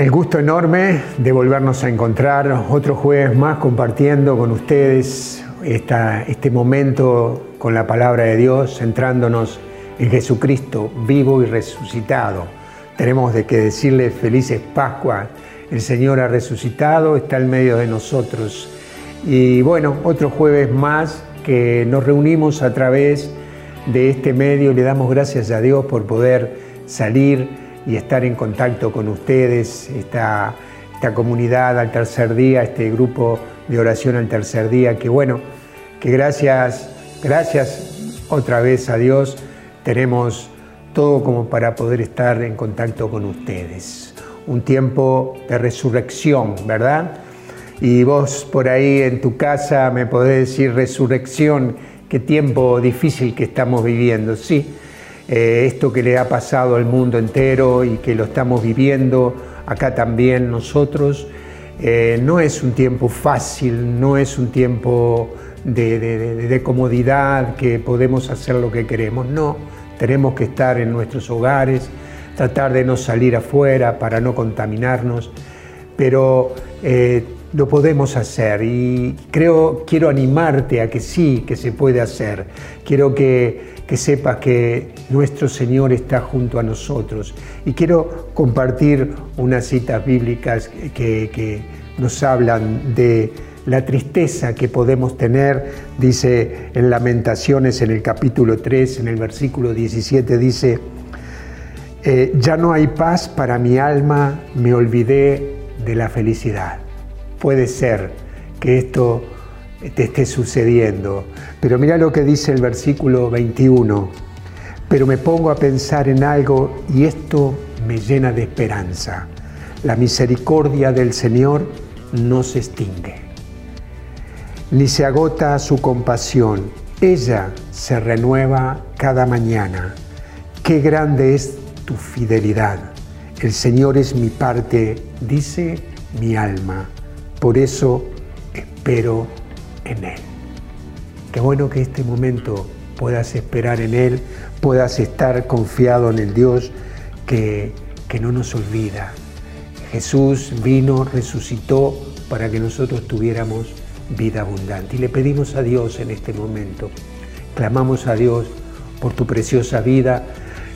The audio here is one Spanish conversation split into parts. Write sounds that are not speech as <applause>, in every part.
El gusto enorme de volvernos a encontrar otro jueves más compartiendo con ustedes esta, este momento con la palabra de Dios, centrándonos en Jesucristo vivo y resucitado. Tenemos de que decirle felices Pascua. El Señor ha resucitado, está en medio de nosotros. Y bueno, otro jueves más que nos reunimos a través de este medio. Le damos gracias a Dios por poder salir y estar en contacto con ustedes, esta, esta comunidad al tercer día, este grupo de oración al tercer día, que bueno, que gracias, gracias otra vez a Dios tenemos todo como para poder estar en contacto con ustedes. Un tiempo de resurrección, ¿verdad? Y vos por ahí en tu casa me podés decir resurrección, qué tiempo difícil que estamos viviendo, sí. Eh, esto que le ha pasado al mundo entero y que lo estamos viviendo acá también nosotros, eh, no es un tiempo fácil, no es un tiempo de, comodidad, que podemos hacer lo que queremos, no, tenemos que estar en nuestros hogares, tratar de no salir afuera para no contaminarnos, pero eh, lo podemos hacer y creo, quiero animarte a que sí, que se puede hacer. Quiero que, que sepas que nuestro Señor está junto a nosotros. Y quiero compartir unas citas bíblicas que, nos hablan de la tristeza que podemos tener, dice en Lamentaciones en el capítulo 3, en el versículo 17, dice, eh, ya no hay paz para mi alma, me olvidé de la felicidad puede ser que esto te esté sucediendo. Pero mira lo que dice el versículo 21. Pero me pongo a pensar en algo y esto me llena de esperanza. La misericordia del Señor no se extingue, ni se agota su compasión. Ella se renueva cada mañana. Qué grande es tu fidelidad. El Señor es mi parte, dice mi alma por eso espero en Él. Qué bueno que este momento puedas esperar en Él, puedas estar confiado en el Dios que, que no nos olvida. Jesús vino, resucitó para que nosotros tuviéramos vida abundante. Y le pedimos a Dios en este momento, clamamos a Dios por tu preciosa vida,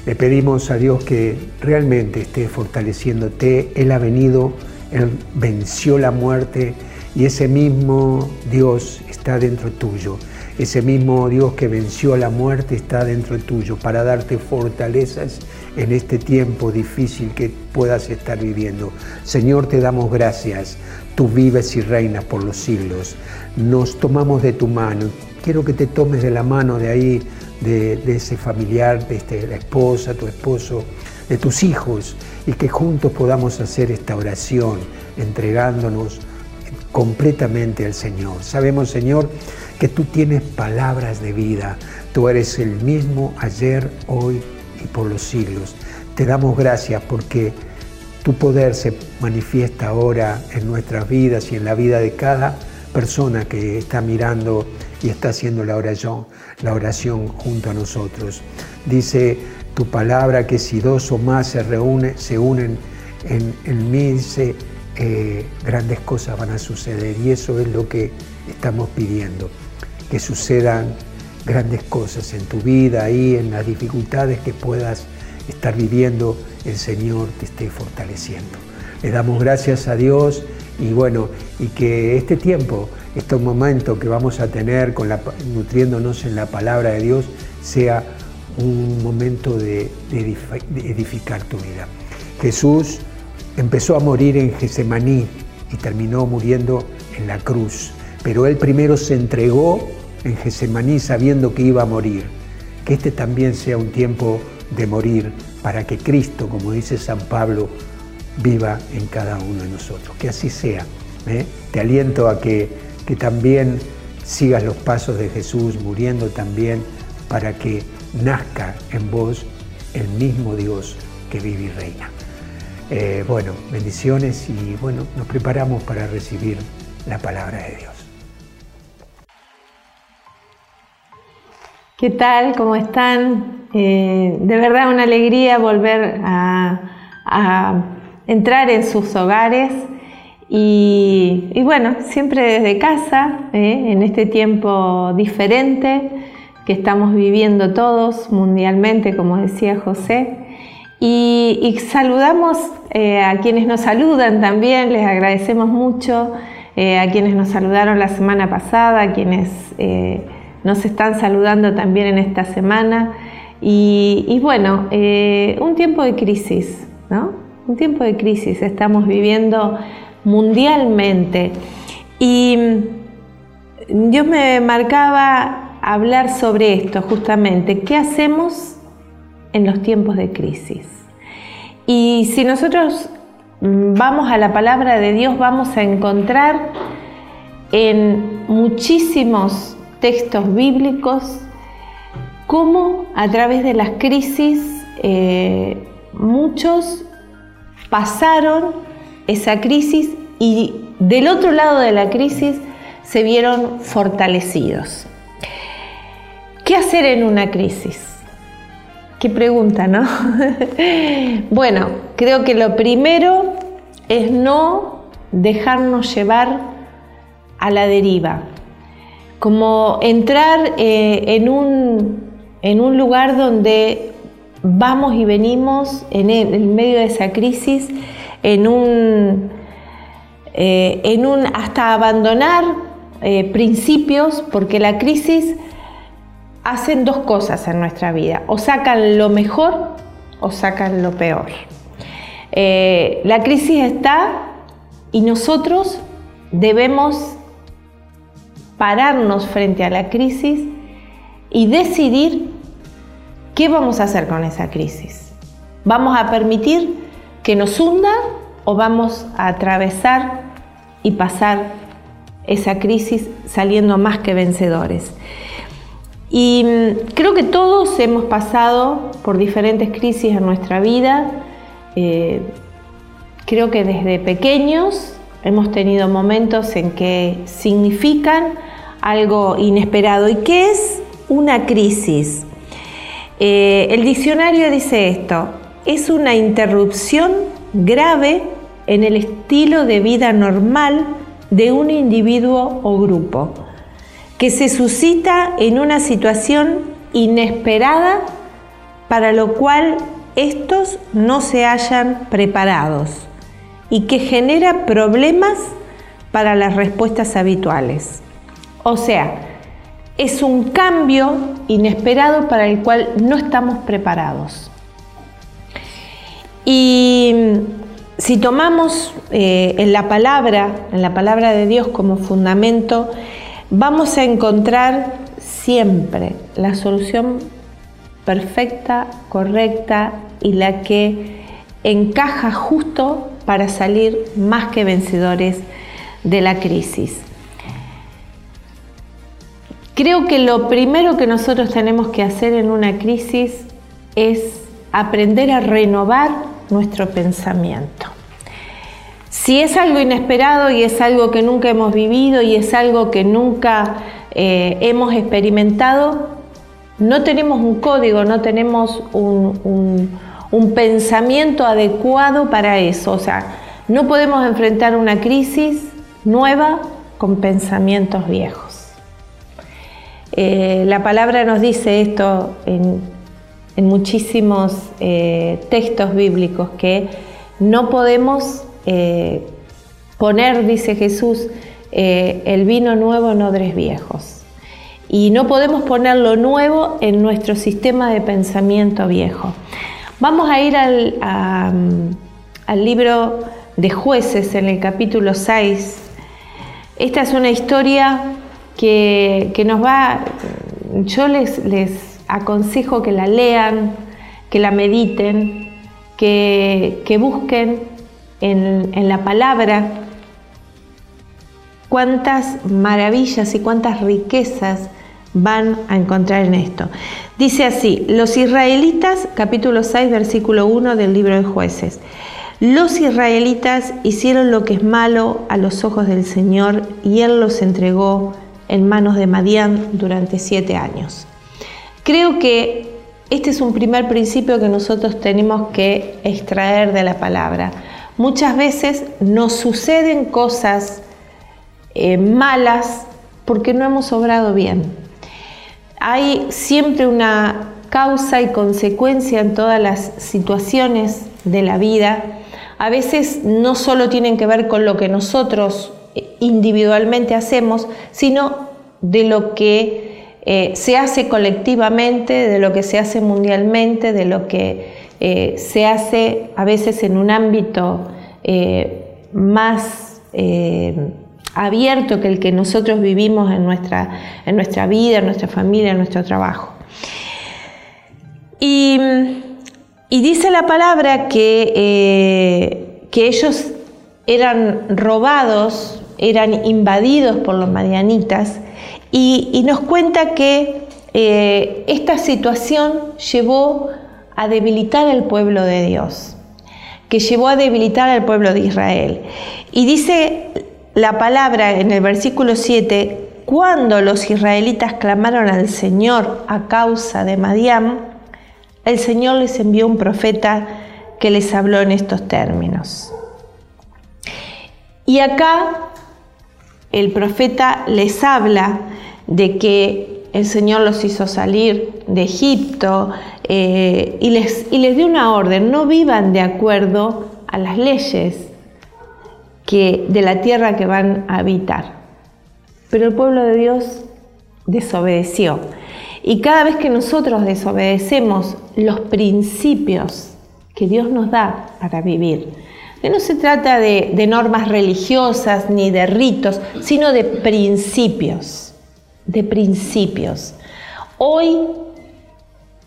le pedimos a Dios que realmente esté fortaleciéndote. Él ha venido él venció la muerte y ese mismo Dios está dentro tuyo. Ese mismo Dios que venció la muerte está dentro tuyo para darte fortalezas en este tiempo difícil que puedas estar viviendo. Señor, te damos gracias. Tú vives y reinas por los siglos. Nos tomamos de tu mano. Quiero que te tomes de la mano de ahí, de, ese familiar, de este, la esposa, tu esposo, de tus hijos y que juntos podamos hacer esta oración entregándonos completamente al Señor. Sabemos, Señor, que tú tienes palabras de vida. Tú eres el mismo ayer, hoy y por los siglos. Te damos gracias porque tu poder se manifiesta ahora en nuestras vidas y en la vida de cada persona que está mirando y está haciendo la oración, la oración junto a nosotros. Dice tu palabra que si dos o más se, reúnen, se unen en, mí, dice, grandes cosas van a suceder. Y eso es lo que estamos pidiendo, que sucedan grandes cosas en tu vida y en las dificultades que puedas estar viviendo, el Señor te esté fortaleciendo. Le damos gracias a Dios y bueno, y que este tiempo, este momento que vamos a tener con la, nutriéndonos en la palabra de Dios, sea un momento de, edificar tu vida. Jesús empezó a morir en Gesemaní y terminó muriendo en la cruz, pero él primero se entregó en Gesemaní sabiendo que iba a morir. Que este también sea un tiempo de morir para que Cristo, como dice San Pablo, viva en cada uno de nosotros. Que así sea. ¿eh? Te aliento a que, que también sigas los pasos de Jesús, muriendo también para que nazca en vos el mismo Dios que vive y reina. Eh, bueno, bendiciones y bueno, nos preparamos para recibir la palabra de Dios. ¿Qué tal? ¿Cómo están? Eh, de verdad una alegría volver a, entrar en sus hogares y, bueno, siempre desde casa, ¿eh? en este tiempo diferente que estamos viviendo todos mundialmente, como decía José. Y, saludamos eh, a quienes nos saludan también, les agradecemos mucho eh, a quienes nos saludaron la semana pasada, a quienes nos están saludando también en esta semana. Y, bueno, un tiempo de crisis, ¿no? Un tiempo de crisis estamos viviendo mundialmente. Y Dios me marcaba hablar sobre esto justamente, ¿qué hacemos en los tiempos de crisis? Y si nosotros vamos a la palabra de Dios, vamos a encontrar en muchísimos textos bíblicos cómo a través de las crisis eh, muchos pasaron esa crisis y del otro lado de la crisis se vieron fortalecidos. ¿Qué hacer en una crisis? Pregunta, ¿no? <laughs> bueno, creo que lo primero es no dejarnos llevar a la deriva, como entrar eh, en, un, en un lugar donde vamos y venimos en, el, medio de esa crisis en un, eh, en un hasta abandonar eh, principios, porque la crisis hacen dos cosas en nuestra vida, o sacan lo mejor o sacan lo peor. Eh, la crisis está y nosotros debemos pararnos frente a la crisis y decidir qué vamos a hacer con esa crisis. ¿Vamos a permitir que nos hunda o vamos a atravesar y pasar esa crisis saliendo más que vencedores. Y mm, creo que todos hemos pasado por diferentes crisis en nuestra vida. Eh, creo que desde pequeños hemos tenido momentos en que significan algo inesperado. ¿Y qué es una crisis? Eh, el diccionario dice esto, es una interrupción grave en el estilo de vida normal de un individuo o grupo, que se suscita en una situación inesperada para lo cual estos no se hayan preparados y que genera problemas para las respuestas habituales. O sea, es un cambio inesperado para el cual no estamos preparados. Y si tomamos eh, en la palabra, en la palabra de Dios como fundamento, vamos a encontrar siempre la solución perfecta, correcta y la que encaja justo para salir más que vencedores de la crisis. Creo que lo primero que nosotros tenemos que hacer en una crisis es aprender a renovar nuestro pensamiento. Si es algo inesperado y es algo que nunca hemos vivido y es algo que nunca eh, hemos experimentado, no tenemos un código, no tenemos un, pensamiento adecuado para eso. O sea, no podemos enfrentar una crisis nueva con pensamientos viejos. Eh, la palabra nos dice esto en en muchísimos eh, textos bíblicos que no podemos eh, poner, dice Jesús, eh, el vino nuevo en odres viejos. Y no podemos poner lo nuevo en nuestro sistema de pensamiento viejo. Vamos a ir al, al libro de jueces en el capítulo 6. Esta es una historia que, que nos va, yo les, les aconsejo que la lean, que la mediten, que, busquen en, la palabra cuántas maravillas y cuántas riquezas van a encontrar en esto. Dice así, los israelitas, capítulo 6, versículo 1 del libro de jueces. Los israelitas hicieron lo que es malo a los ojos del Señor y Él los entregó en manos de Madián durante siete años. Creo que este es un primer principio que nosotros tenemos que extraer de la palabra. Muchas veces nos suceden cosas eh, malas porque no hemos obrado bien. Hay siempre una causa y consecuencia en todas las situaciones de la vida. A veces no solo tienen que ver con lo que nosotros eh, individualmente hacemos, sino de lo que eh, se hace colectivamente, de lo que se hace mundialmente, de lo que eh, se hace a veces en un ámbito más abierto que el que nosotros vivimos en nuestra, en nuestra vida, en nuestra familia, en nuestro trabajo. Y, dice la palabra que, eh, que ellos eran robados, eran invadidos por los madianitas, y, nos cuenta que eh, esta situación llevó a debilitar al pueblo de Dios, que llevó a debilitar al pueblo de Israel. Y dice la palabra en el versículo 7, cuando los israelitas clamaron al Señor a causa de Madián, el Señor les envió un profeta que les habló en estos términos. Y acá el profeta les habla de que el Señor los hizo salir de Egipto eh, y, les, y les dio una orden, no vivan de acuerdo a las leyes que, de la tierra que van a habitar. Pero el pueblo de Dios desobedeció. Y cada vez que nosotros desobedecemos los principios que Dios nos da para vivir, no se trata de, de normas religiosas ni de ritos, sino de principios, de principios. Hoy,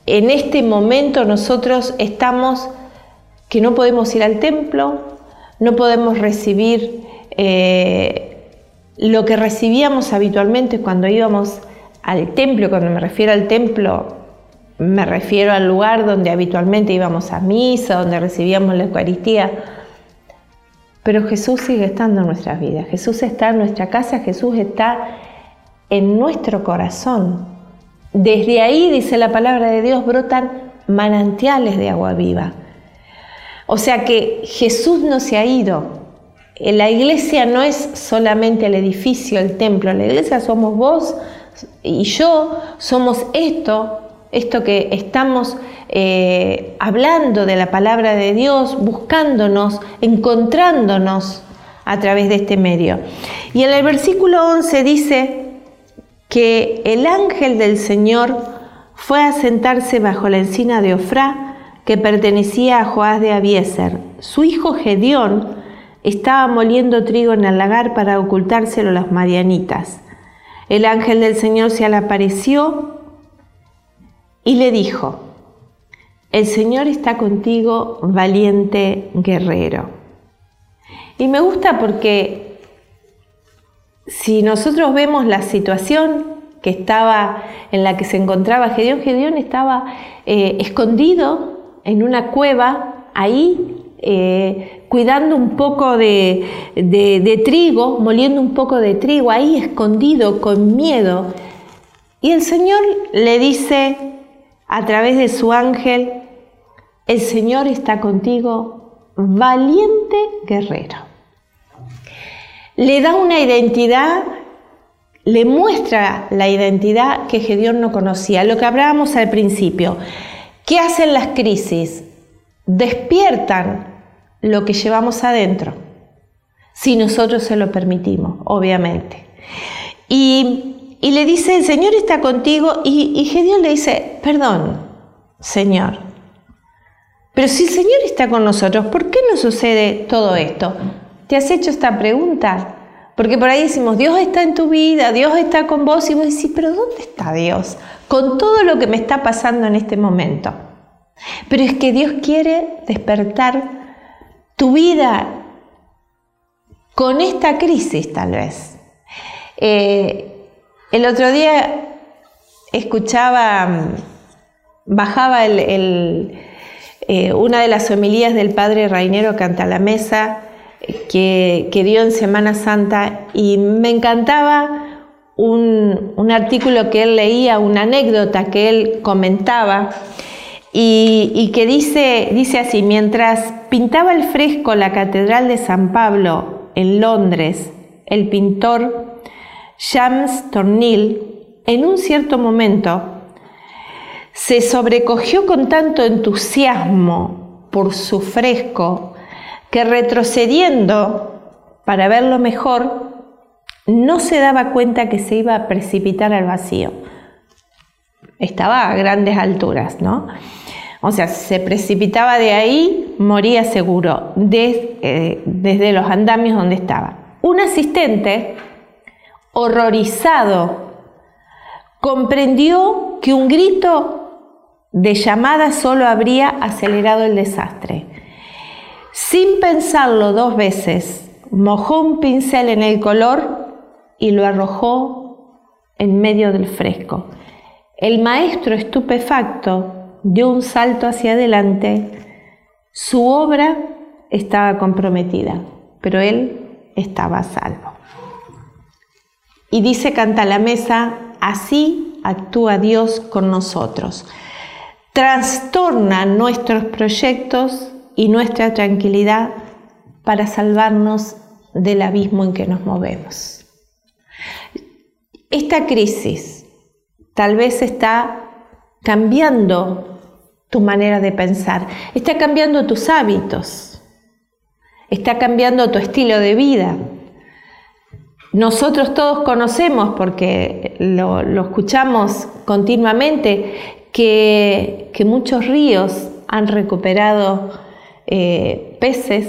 en este momento, nosotros estamos que no podemos ir al templo, no podemos recibir eh, lo que recibíamos habitualmente cuando íbamos al templo. Cuando me refiero al templo, me refiero al lugar donde habitualmente íbamos a misa, donde recibíamos la Eucaristía. Pero Jesús sigue estando en nuestras vidas. Jesús está en nuestra casa, Jesús está en nuestro corazón. Desde ahí, dice la palabra de Dios, brotan manantiales de agua viva. O sea que Jesús no se ha ido. La iglesia no es solamente el edificio, el templo. La iglesia somos vos y yo, somos esto, esto que estamos eh, hablando de la palabra de Dios, buscándonos, encontrándonos a través de este medio. Y en el versículo 11 dice que el ángel del Señor fue a sentarse bajo la encina de Ofrá que pertenecía a Joás de Abieser. Su hijo Gedeón estaba moliendo trigo en el lagar para ocultárselo a los madianitas. El ángel del Señor se le apareció y le dijo, el Señor está contigo, valiente guerrero. Y me gusta porque si nosotros vemos la situación que estaba en la que se encontraba Gedeón, Gedeón estaba eh, escondido en una cueva, ahí eh, cuidando un poco de, de, trigo, moliendo un poco de trigo, ahí escondido, con miedo. Y el Señor le dice a través de su ángel, el Señor está contigo, valiente guerrero. Le da una identidad, le muestra la identidad que Gedeón no conocía, lo que hablábamos al principio. ¿Qué hacen las crisis? Despiertan lo que llevamos adentro, si nosotros se lo permitimos, obviamente. Y, le dice, el Señor está contigo, y, y Gedeón le dice, perdón, Señor, pero si el Señor está con nosotros, ¿por qué no sucede todo esto? ¿Te has hecho esta pregunta? Porque por ahí decimos, Dios está en tu vida, Dios está con vos, y vos decís, pero ¿dónde está Dios? con todo lo que me está pasando en este momento. Pero es que Dios quiere despertar tu vida con esta crisis tal vez. Eh, el otro día escuchaba, bajaba el, eh, una de las homilías del padre Rainero Canta la Mesa que, dio en Semana Santa y me encantaba un, artículo que él leía, una anécdota que él comentaba, y, que dice, dice así, mientras pintaba el fresco la Catedral de San Pablo en Londres, el pintor James Tornil, en un cierto momento, se sobrecogió con tanto entusiasmo por su fresco que retrocediendo para verlo mejor, no se daba cuenta que se iba a precipitar al vacío. Estaba a grandes alturas, ¿no? O sea, se precipitaba de ahí, moría seguro, eh, desde los andamios donde estaba. Un asistente, horrorizado, comprendió que un grito de llamada solo habría acelerado el desastre. Sin pensarlo dos veces, mojó un pincel en el color y lo arrojó en medio del fresco. El maestro estupefacto dio un salto hacia adelante. Su obra estaba comprometida, pero él estaba a salvo. Y dice Canta la Mesa, así actúa Dios con nosotros. Trastorna nuestros proyectos y nuestra tranquilidad para salvarnos del abismo en que nos movemos. Esta crisis tal vez está cambiando tu manera de pensar, está cambiando tus hábitos, está cambiando tu estilo de vida. Nosotros todos conocemos, porque lo, escuchamos continuamente, que, que muchos ríos han recuperado eh, peces,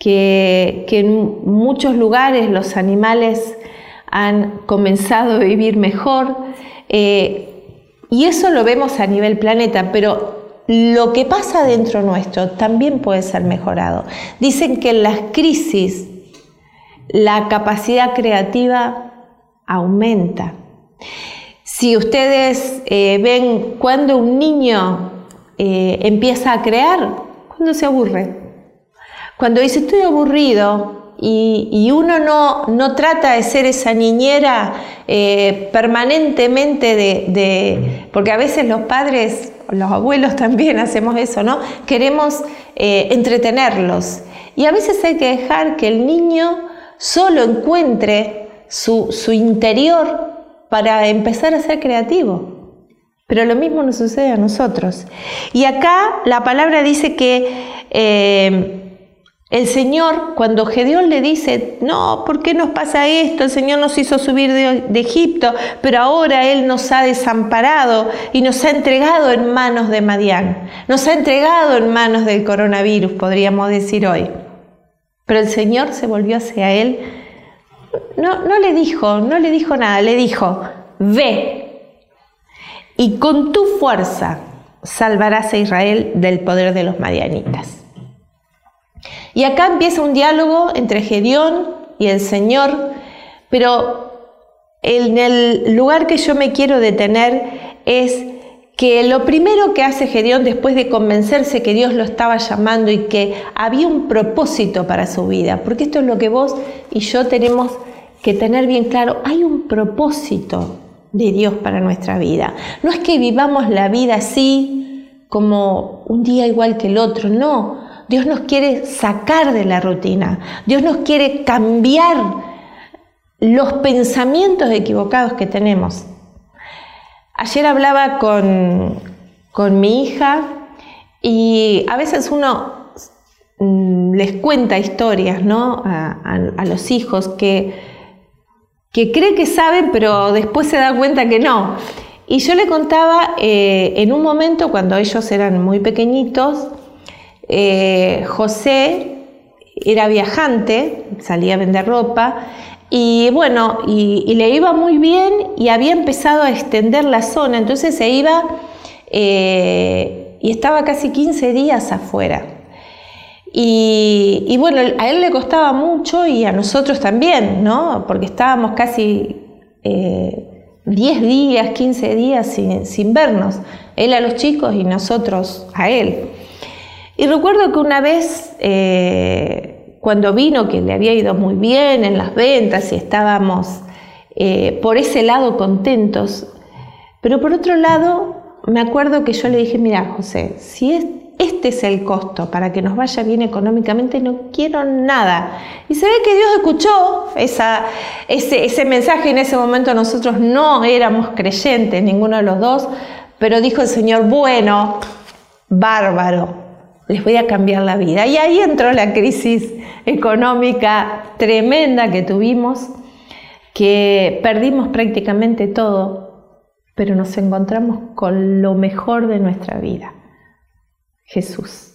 que, en muchos lugares los animales han comenzado a vivir mejor. Eh, y eso lo vemos a nivel planeta, pero lo que pasa dentro nuestro también puede ser mejorado. Dicen que en las crisis la capacidad creativa aumenta. Si ustedes eh, ven cuando un niño empieza a crear, cuando se aburre. Cuando dice estoy aburrido y, uno no, no, trata de ser esa niñera eh, permanentemente de, porque a veces los padres, los abuelos también <laughs> hacemos eso, ¿no? Queremos eh, entretenerlos. Y a veces hay que dejar que el niño solo encuentre su, su interior para empezar a ser creativo. Pero lo mismo nos sucede a nosotros. Y acá la palabra dice que eh, el Señor, cuando Gedeón le dice, no, ¿por qué nos pasa esto? El Señor nos hizo subir de, Egipto, pero ahora Él nos ha desamparado y nos ha entregado en manos de Madián. Nos ha entregado en manos del coronavirus, podríamos decir hoy. Pero el Señor se volvió hacia Él. No, no le dijo, no le dijo nada, le dijo, ve, y con tu fuerza salvarás a Israel del poder de los madianitas. Y acá empieza un diálogo entre Gedeón y el Señor, pero en el lugar que yo me quiero detener es que lo primero que hace Gedeón después de convencerse que Dios lo estaba llamando y que había un propósito para su vida, porque esto es lo que vos y yo tenemos que tener bien claro, hay un propósito de Dios para nuestra vida. No es que vivamos la vida así como un día igual que el otro, no. Dios nos quiere sacar de la rutina. Dios nos quiere cambiar los pensamientos equivocados que tenemos. Ayer hablaba con, con mi hija y a veces uno mm, les cuenta historias ¿no? a los hijos que que cree que sabe, pero después se da cuenta que no. Y yo le contaba eh, en un momento cuando ellos eran muy pequeñitos, eh, José era viajante, salía a vender ropa y bueno, y, le iba muy bien y había empezado a extender la zona, entonces se iba eh, y estaba casi 15 días afuera. Y, bueno, a él le costaba mucho y a nosotros también, ¿no? Porque estábamos casi 10 eh, días, 15 días sin, vernos. Él a los chicos y nosotros a él. Y recuerdo que una vez, eh, cuando vino, que le había ido muy bien en las ventas y estábamos eh, por ese lado contentos, pero por otro lado me acuerdo que yo le dije, mira José, si este es el costo para que nos vaya bien económicamente, no quiero nada. Y se ve que Dios escuchó ese, ese mensaje. En ese momento nosotros no éramos creyentes, ninguno de los dos, pero dijo el Señor, bueno, bárbaro, les voy a cambiar la vida. Y ahí entró la crisis económica tremenda que tuvimos, que perdimos prácticamente todo, pero nos encontramos con lo mejor de nuestra vida, Jesús.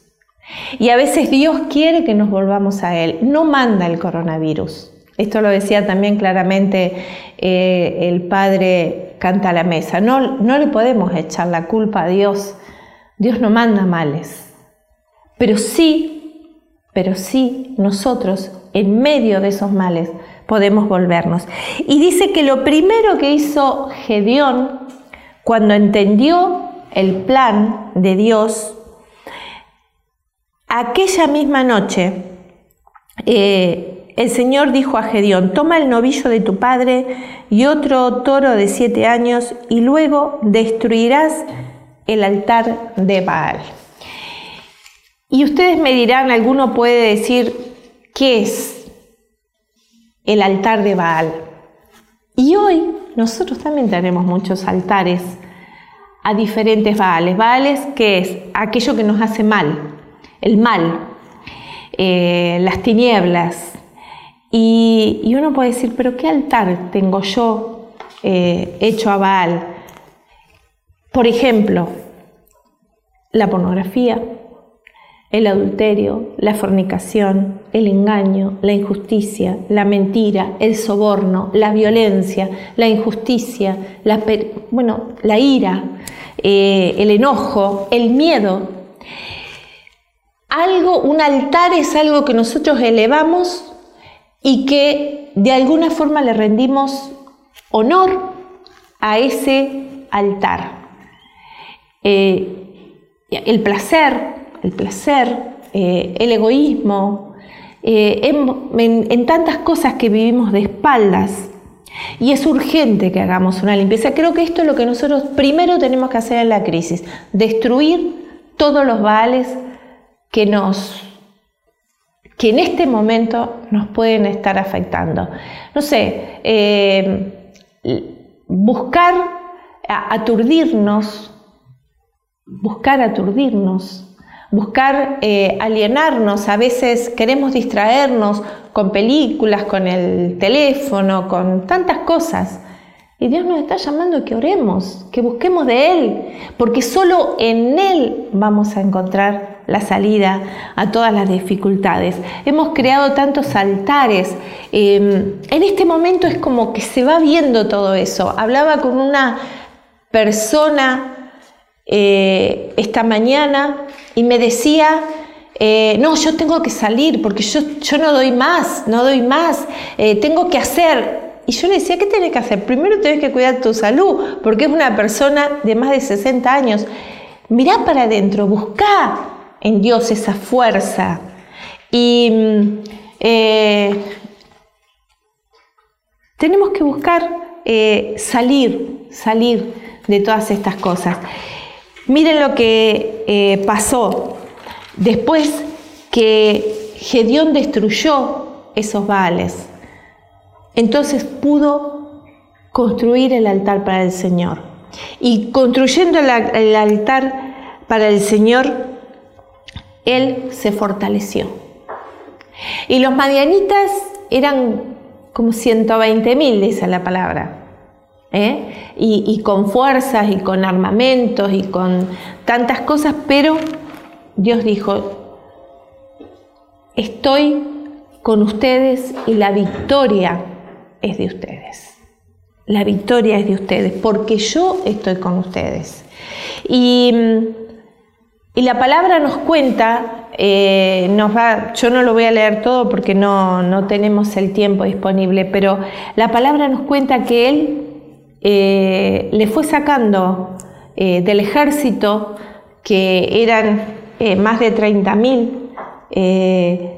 Y a veces Dios quiere que nos volvamos a Él, no manda el coronavirus. Esto lo decía también claramente eh, el padre Canta la Mesa. No, no le podemos echar la culpa a Dios. Dios no manda males. Pero sí, pero sí nosotros en medio de esos males podemos volvernos. Y dice que lo primero que hizo Gedeón cuando entendió el plan de Dios, aquella misma noche, eh, el Señor dijo a Gedeón, toma el novillo de tu padre y otro toro de siete años y luego destruirás el altar de Baal. Y ustedes me dirán, alguno puede decir, ¿qué es el altar de Baal? Y hoy nosotros también tenemos muchos altares a diferentes Baales. Baales, que es aquello que nos hace mal, el mal, eh, las tinieblas. Y, uno puede decir, pero ¿qué altar tengo yo eh, hecho a Baal? Por ejemplo, la pornografía, el adulterio, la fornicación, el engaño, la injusticia, la mentira, el soborno, la violencia, la injusticia, la, bueno, la ira, eh, el enojo, el miedo. Algo, un altar es algo que nosotros elevamos y que de alguna forma le rendimos honor a ese altar. Eh, el placer, el placer, eh, el egoísmo, eh, en, tantas cosas que vivimos de espaldas. Y es urgente que hagamos una limpieza. Creo que esto es lo que nosotros primero tenemos que hacer en la crisis, destruir todos los vales que nos que en este momento nos pueden estar afectando. No sé, eh, buscar aturdirnos, buscar aturdirnos, buscar eh, alienarnos, a veces queremos distraernos con películas, con el teléfono, con tantas cosas. Y Dios nos está llamando que oremos, que busquemos de Él, porque solo en Él vamos a encontrar la salida a todas las dificultades. Hemos creado tantos altares. Em, en este momento es como que se va viendo todo eso. Hablaba con una persona eh, esta mañana y me decía, eh, no, yo tengo que salir porque yo, yo no doy más, no doy más, eh, tengo que hacer. Y yo le decía, ¿qué tienes que hacer? Primero tienes que cuidar tu salud, porque es una persona de más de 60 años. Mirá para adentro, busca en Dios esa fuerza. Y mm, tenemos que buscar salir, salir de todas estas cosas. Miren lo que eh, pasó después que Gedeón destruyó esos Baales. Entonces pudo construir el altar para el Señor. Y construyendo el altar para el Señor, él se fortaleció. Y los madianitas eran como 120 mil, dice la palabra. ¿eh? y, con fuerzas y con armamentos y con tantas cosas, pero Dios dijo, estoy con ustedes y la victoria es de ustedes. La victoria es de ustedes, porque yo estoy con ustedes. Y, la palabra nos cuenta, eh, yo no lo voy a leer todo porque no, no tenemos el tiempo disponible, pero la palabra nos cuenta que Él eh, le fue sacando eh, del ejército, que eran eh, más de 30.000,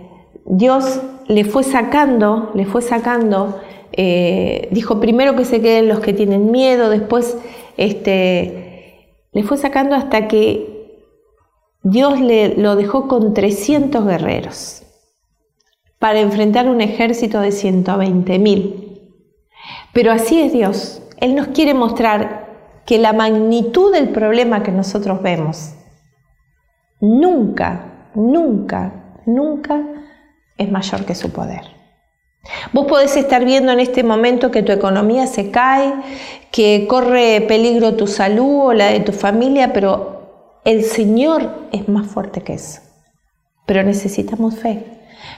Dios le fue sacando, le fue sacando, dijo primero que se queden los que tienen miedo, después este, le fue sacando hasta que Dios le, lo dejó con 300 guerreros para enfrentar un ejército de 120 mil. Pero así es Dios. Él nos quiere mostrar que la magnitud del problema que nosotros vemos nunca, nunca, nunca es mayor que su poder. Vos podés estar viendo en este momento que tu economía se cae, que corre peligro tu salud o la de tu familia, pero el Señor es más fuerte que eso. Pero necesitamos fe,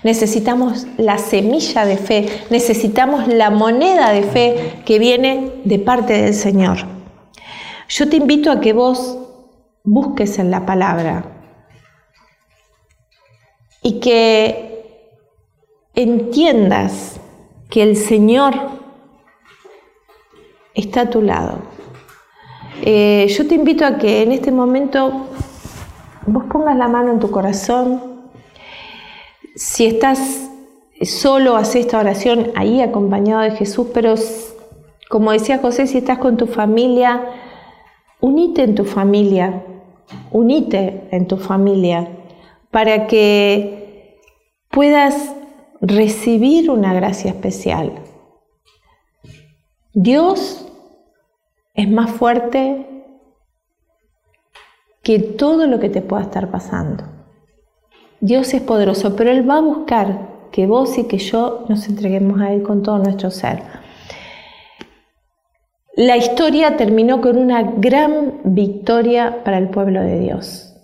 necesitamos la semilla de fe, necesitamos la moneda de fe que viene de parte del Señor. Yo te invito a que vos busques en la palabra y que entiendas que el Señor está a tu lado. Eh, yo te invito a que en este momento vos pongas la mano en tu corazón. Si estás solo, haz esta oración ahí acompañado de Jesús, pero como decía José, si estás con tu familia, unite en tu familia, unite en tu familia para que puedas recibir una gracia especial. Dios es más fuerte que todo lo que te pueda estar pasando. Dios es poderoso, pero Él va a buscar que vos y que yo nos entreguemos a Él con todo nuestro ser. La historia terminó con una gran victoria para el pueblo de Dios.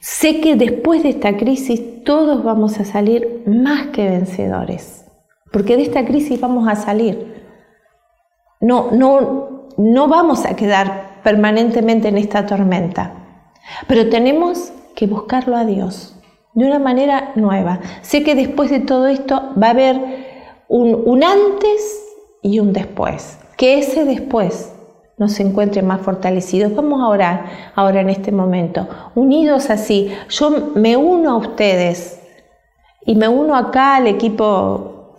Sé que después de esta crisis todos vamos a salir más que vencedores, porque de esta crisis vamos a salir. No, no, no vamos a quedar permanentemente en esta tormenta, pero tenemos que buscarlo a Dios de una manera nueva. Sé que después de todo esto va a haber un, antes y un después que ese después nos encuentre más fortalecidos. Vamos a orar ahora en este momento, unidos así. Yo me uno a ustedes y me uno acá al equipo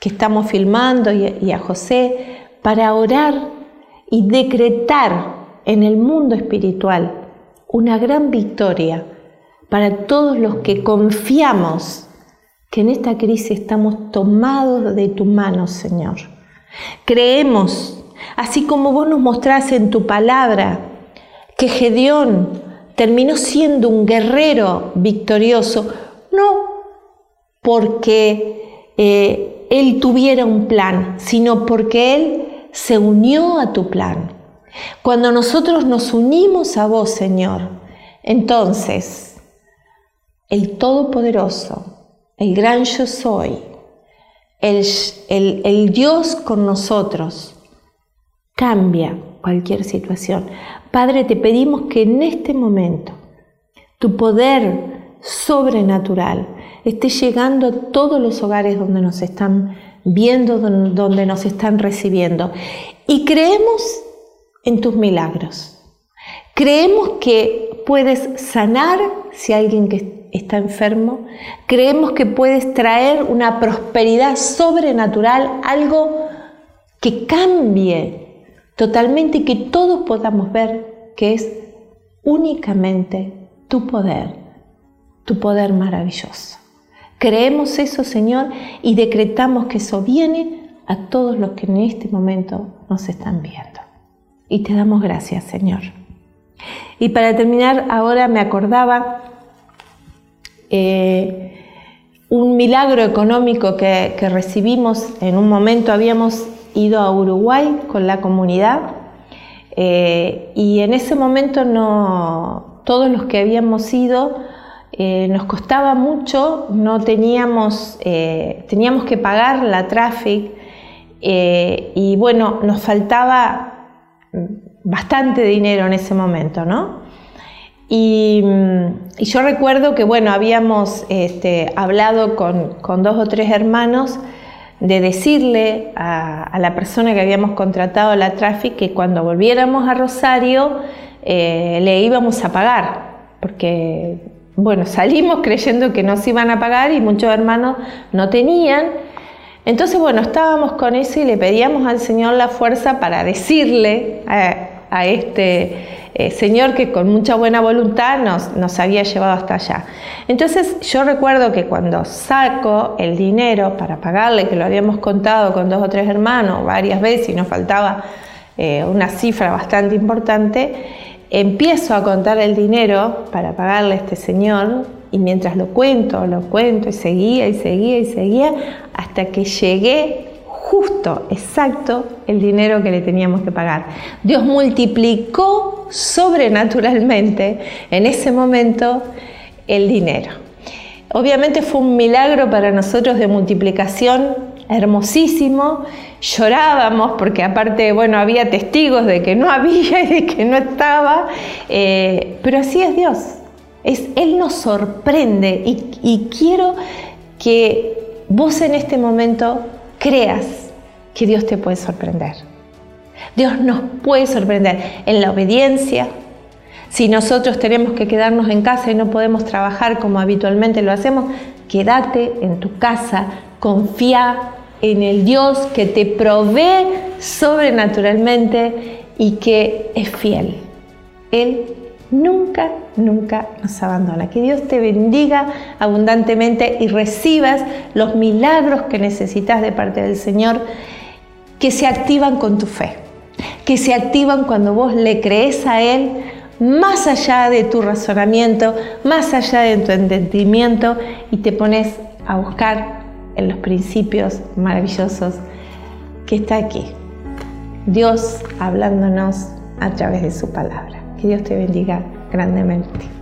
que estamos filmando y, a José para orar y decretar en el mundo espiritual una gran victoria para todos los que confiamos que en esta crisis estamos tomados de tu mano, Señor. Creemos, así como vos nos mostrás en tu palabra, que Gedeón terminó siendo un guerrero victorioso, no porque eh, él tuviera un plan, sino porque él se unió a tu plan. Cuando nosotros nos unimos a vos, Señor, entonces el Todopoderoso, el gran yo soy, el, Dios con nosotros cambia cualquier situación. Padre, te pedimos que en este momento tu poder sobrenatural esté llegando a todos los hogares donde nos están viendo, donde nos están recibiendo. Y creemos en tus milagros. Creemos que puedes sanar si alguien que está enfermo, creemos que puedes traer una prosperidad sobrenatural, algo que cambie totalmente y que todos podamos ver que es únicamente tu poder, tu poder maravilloso. Creemos eso, Señor, y decretamos que eso viene a todos los que en este momento nos están viendo. Y te damos gracias, Señor. Y para terminar, ahora me acordaba eh, un milagro económico que, recibimos en un momento, habíamos ido a Uruguay con la comunidad eh, y en ese momento no, todos los que habíamos ido eh, nos costaba mucho, no teníamos, teníamos que pagar la traffic y bueno, nos faltaba bastante dinero en ese momento, ¿no? Y, yo recuerdo que, bueno, habíamos este, hablado con, dos o tres hermanos de decirle a, la persona que habíamos contratado la traffic que cuando volviéramos a Rosario eh, le íbamos a pagar, porque, bueno, salimos creyendo que nos iban a pagar y muchos hermanos no tenían. Entonces, bueno, estábamos con eso y le pedíamos al Señor la fuerza para decirle a, este eh, Señor que con mucha buena voluntad nos, nos había llevado hasta allá. Entonces yo recuerdo que cuando saco el dinero para pagarle, que lo habíamos contado con dos o tres hermanos varias veces y nos faltaba eh, una cifra bastante importante, empiezo a contar el dinero para pagarle a este señor y mientras lo cuento, lo cuento y seguía y seguía y seguía hasta que llegué justo, exacto, el dinero que le teníamos que pagar. Dios multiplicó sobrenaturalmente en ese momento el dinero. Obviamente fue un milagro para nosotros de multiplicación hermosísimo. Llorábamos porque aparte, bueno, había testigos de que no <laughs> había y de que no estaba, eh, pero así es Dios. Es, Él nos sorprende y, y quiero que vos en este momento creas que Dios te puede sorprender. Dios nos puede sorprender en la obediencia. Si nosotros tenemos que quedarnos en casa y no podemos trabajar como habitualmente lo hacemos, quédate en tu casa, confía en el Dios que te provee sobrenaturalmente y que es fiel. Él nunca, nunca nos abandona. Que Dios te bendiga abundantemente y recibas los milagros que necesitas de parte del Señor que se activan con tu fe, que se activan cuando vos le crees a Él más allá de tu razonamiento, más allá de tu entendimiento y te pones a buscar en los principios maravillosos que está aquí. Dios hablándonos a través de su palabra. Que Dios te bendiga grandemente.